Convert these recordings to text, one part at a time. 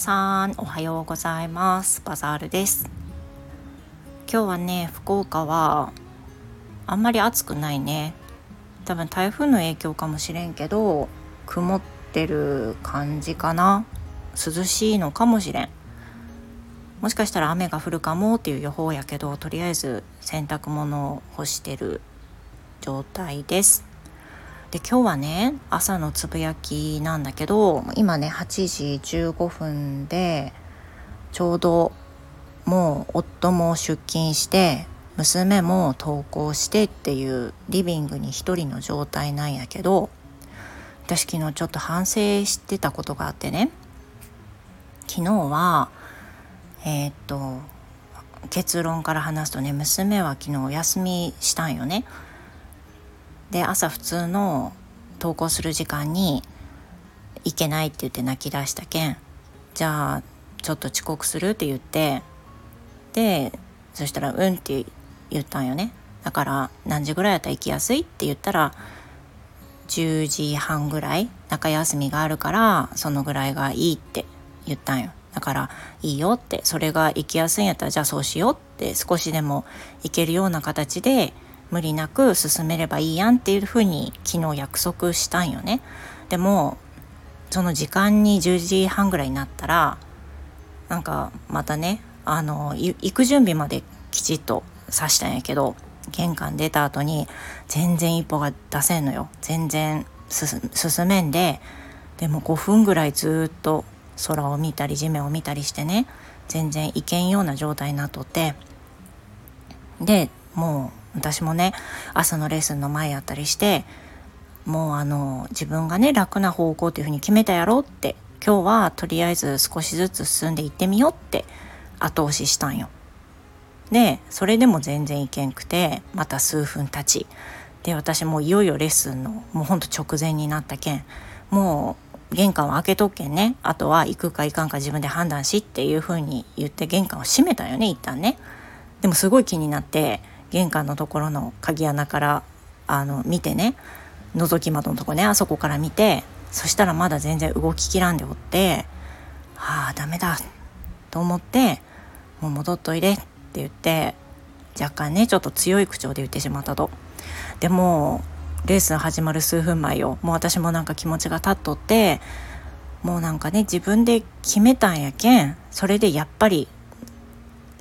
さんおはようございます。バザールです。今日はね福岡はあんまり暑くないね。多分台風の影響かもしれんけど曇ってる感じかな。涼しいのかもしれん。もしかしたら雨が降るかもっていう予報やけどとりあえず洗濯物を干してる状態です。で今日はね朝のつぶやきなんだけど今ね8時15分でちょうどもう夫も出勤して娘も登校してっていうリビングに一人の状態なんやけど私昨日ちょっと反省してたことがあってね昨日はえー、っと結論から話すとね娘は昨日お休みしたんよね。で朝普通の登校する時間に行けないって言って泣き出したけんじゃあちょっと遅刻するって言ってでそしたら「うん」って言ったんよね。だから何時ぐらいやったら行きやすいって言ったら10時半ぐらい中休みがあるからそのぐらいがいいって言ったんよ。だからいいよってそれが行きやすいんやったらじゃあそうしようって少しでも行けるような形で無理なく進めればいいやんっていうふうに昨日約束したんよね。でもその時間に10時半ぐらいになったらなんかまたねあの行く準備まできちっとさしたんやけど玄関出た後に全然一歩が出せんのよ全然進めんででも5分ぐらいずっと空を見たり地面を見たりしてね全然行けんような状態になっとってでもう私もね朝のレッスンの前やったりしてもうあの自分がね楽な方向っていうふうに決めたやろって今日はとりあえず少しずつ進んでいってみようって後押ししたんよ。でそれでも全然いけんくてまた数分経ちで私もいよいよレッスンのもうほんと直前になったけんもう玄関を開けとっけんねあとは行くか行かんか自分で判断しっていうふうに言って玄関を閉めたよね一旦ね。でもすごい気になって玄関のところの鍵穴からあの見てね覗き窓のとこねあそこから見てそしたらまだ全然動ききらんでおってああダメだと思ってもう戻っといでって言って若干ねちょっと強い口調で言ってしまったと。でもレース始まる数分前よもう私もなんか気持ちが立っとってもうなんかね自分で決めたんやけんそれでやっぱり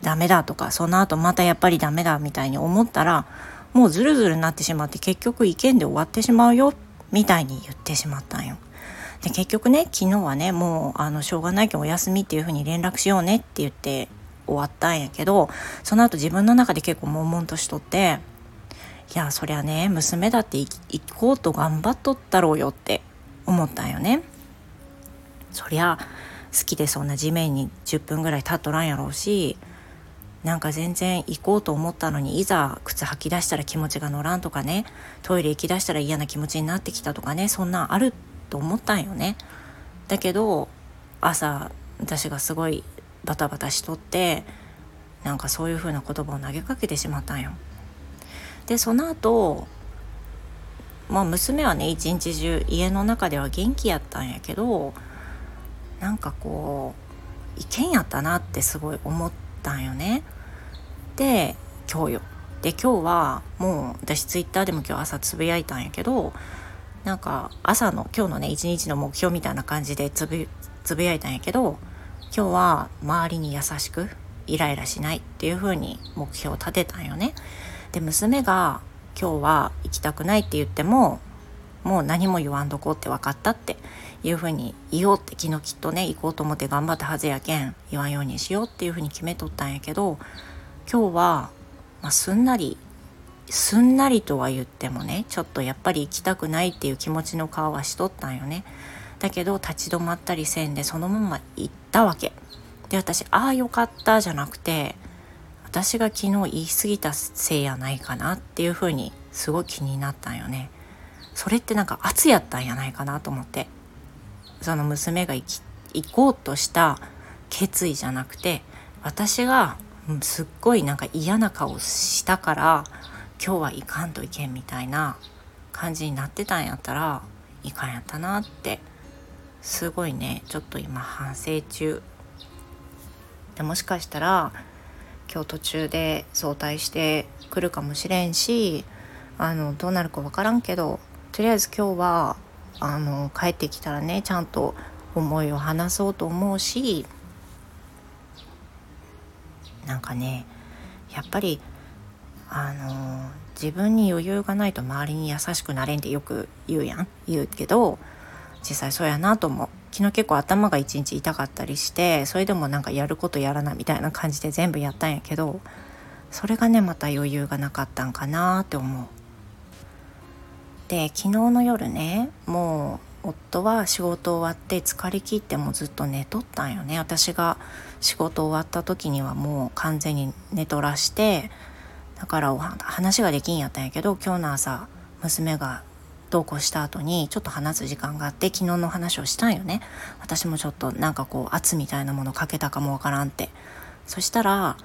ダメだとかその後またやっぱりダメだみたいに思ったらもうズルズルになってしまって結局意見で終わってしまうよみたいに言ってしまったんよ。で結局ね昨日はねもうあのしょうがないけどお休みっていうふうに連絡しようねって言って終わったんやけどその後自分の中で結構悶々としとっていやそりゃね娘だって行こうと頑張っとったろうよって思ったんよね。そりゃ好きでそんな地面に10分ぐらい立っとらんやろうしなんか全然行こうと思ったのにいざ靴履き出したら気持ちが乗らんとかねトイレ行き出したら嫌な気持ちになってきたとかねそんなんあると思ったんよね。だけど朝私がすごいバタバタしとってなんかそういう風な言葉を投げかけてしまったんよ。でその後まあ娘はね一日中家の中では元気やったんやけどなんかこう意見やったなってすごい思って。ったんよね。で今日よ。で今日はもう私ツイッターでも今日朝つぶやいたんやけどなんか朝の今日のね一日の目標みたいな感じでつぶつぶやいたんやけど今日は周りに優しくイライラしないっていう風に目標を立てたんよね。で娘が今日は行きたくないって言ってももう何も言わんとこうって分かったっていうふうに言おうって昨日きっとね行こうと思って頑張ったはずやけん言わんようにしようっていうふうに決めとったんやけど今日は、まあ、すんなりすんなりとは言ってもねちょっとやっぱり行きたくないっていう気持ちの顔はしとったんよね。だけど立ち止まったりせんでそのまま行ったわけ。で私ああよかったじゃなくて私が昨日言い過ぎたせいやないかなっていうふうにすごい気になったんよね。それってなんか圧やったんやないかなと思って。その娘が行こうとした決意じゃなくて私がすっごいなんか嫌な顔したから今日は行かんといけんみたいな感じになってたんやったらいかんやったなってすごいねちょっと今反省中でもしかしたら今日途中で早退してくるかもしれんしあのどうなるか分からんけどとりあえず今日はあの帰ってきたらねちゃんと思いを話そうと思うしなんかねやっぱりあの自分に余裕がないと周りに優しくなれんってよく言うやん言うけど実際そうやなと思う昨日結構頭が一日痛かったりしてそれでもなんかやることやらないみたいな感じで全部やったんやけどそれがねまた余裕がなかったんかなって思う。で昨日の夜ねもう夫は仕事終わって疲れ切ってもずっと寝とったんよね。私が仕事終わった時にはもう完全に寝とらしてだから話ができんやったんやけど今日の朝娘が同行した後にちょっと話す時間があって昨日の話をしたんよね。私もちょっとなんかこう圧みたいなものかけたかもわからんって。そしたら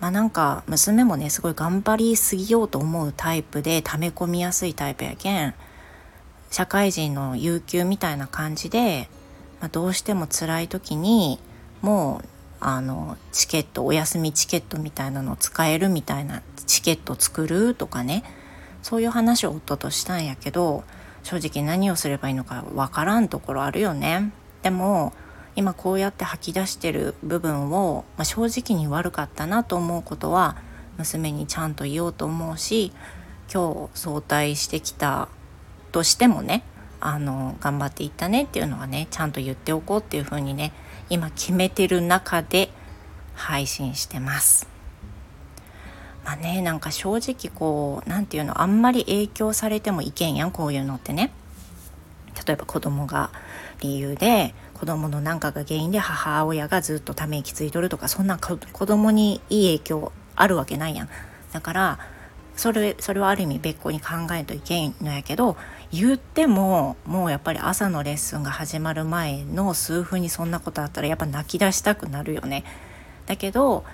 まあなんか娘もねすごい頑張りすぎようと思うタイプで溜め込みやすいタイプやけん社会人の有給みたいな感じで、まあ、どうしても辛い時にもうあのチケットお休みチケットみたいなのを使えるみたいなチケット作るとかねそういう話を夫としたんやけど正直何をすればいいのかわからんところあるよね。でも今こうやって吐き出してる部分を、まあ、正直に悪かったなと思うことは娘にちゃんと言おうと思うし今日早退してきたとしてもねあの頑張っていったねっていうのはねちゃんと言っておこうっていうふうにね今決めてる中で配信してます。まあねなんか正直こう何て言うのあんまり影響されてもいけんやんこういうのってね。例えば子供が理由で子供の何かが原因で母親がずっとため息ついとるとかそんな子供にいい影響あるわけないやん。だからそれそれはある意味別個に考えんといけんのやけど言ってももうやっぱり朝のレッスンが始まる前の数分にそんなことあったらやっぱ泣き出したくなるよね。だけど、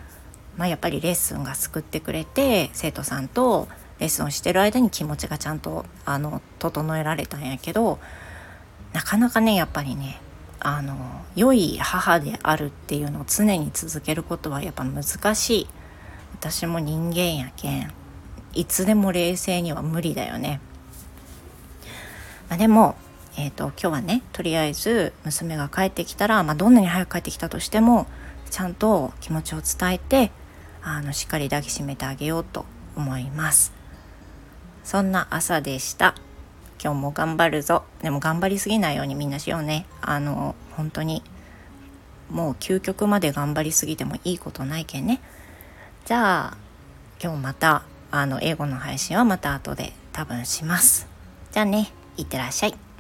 まあ、やっぱりレッスンが救ってくれて生徒さんとレッスンをしてる間に気持ちがちゃんとあの整えられたんやけどなかなかねやっぱりねあの良い母であるっていうのを常に続けることはやっぱ難しい。私も人間やけんいつでも冷静には無理だよね。まあ、でも、えーと、今日はねとりあえず娘が帰ってきたら、まあ、どんなに早く帰ってきたとしてもちゃんと気持ちを伝えてあのしっかり抱きしめてあげようと思います。そんな朝でした。今日も頑張るぞでも頑張りすぎないようにみんなしようねあの本当にもう究極まで頑張りすぎてもいいことないけんねじゃあ今日またあの英語の配信はまた後で多分します。じゃあね、いってらっしゃい。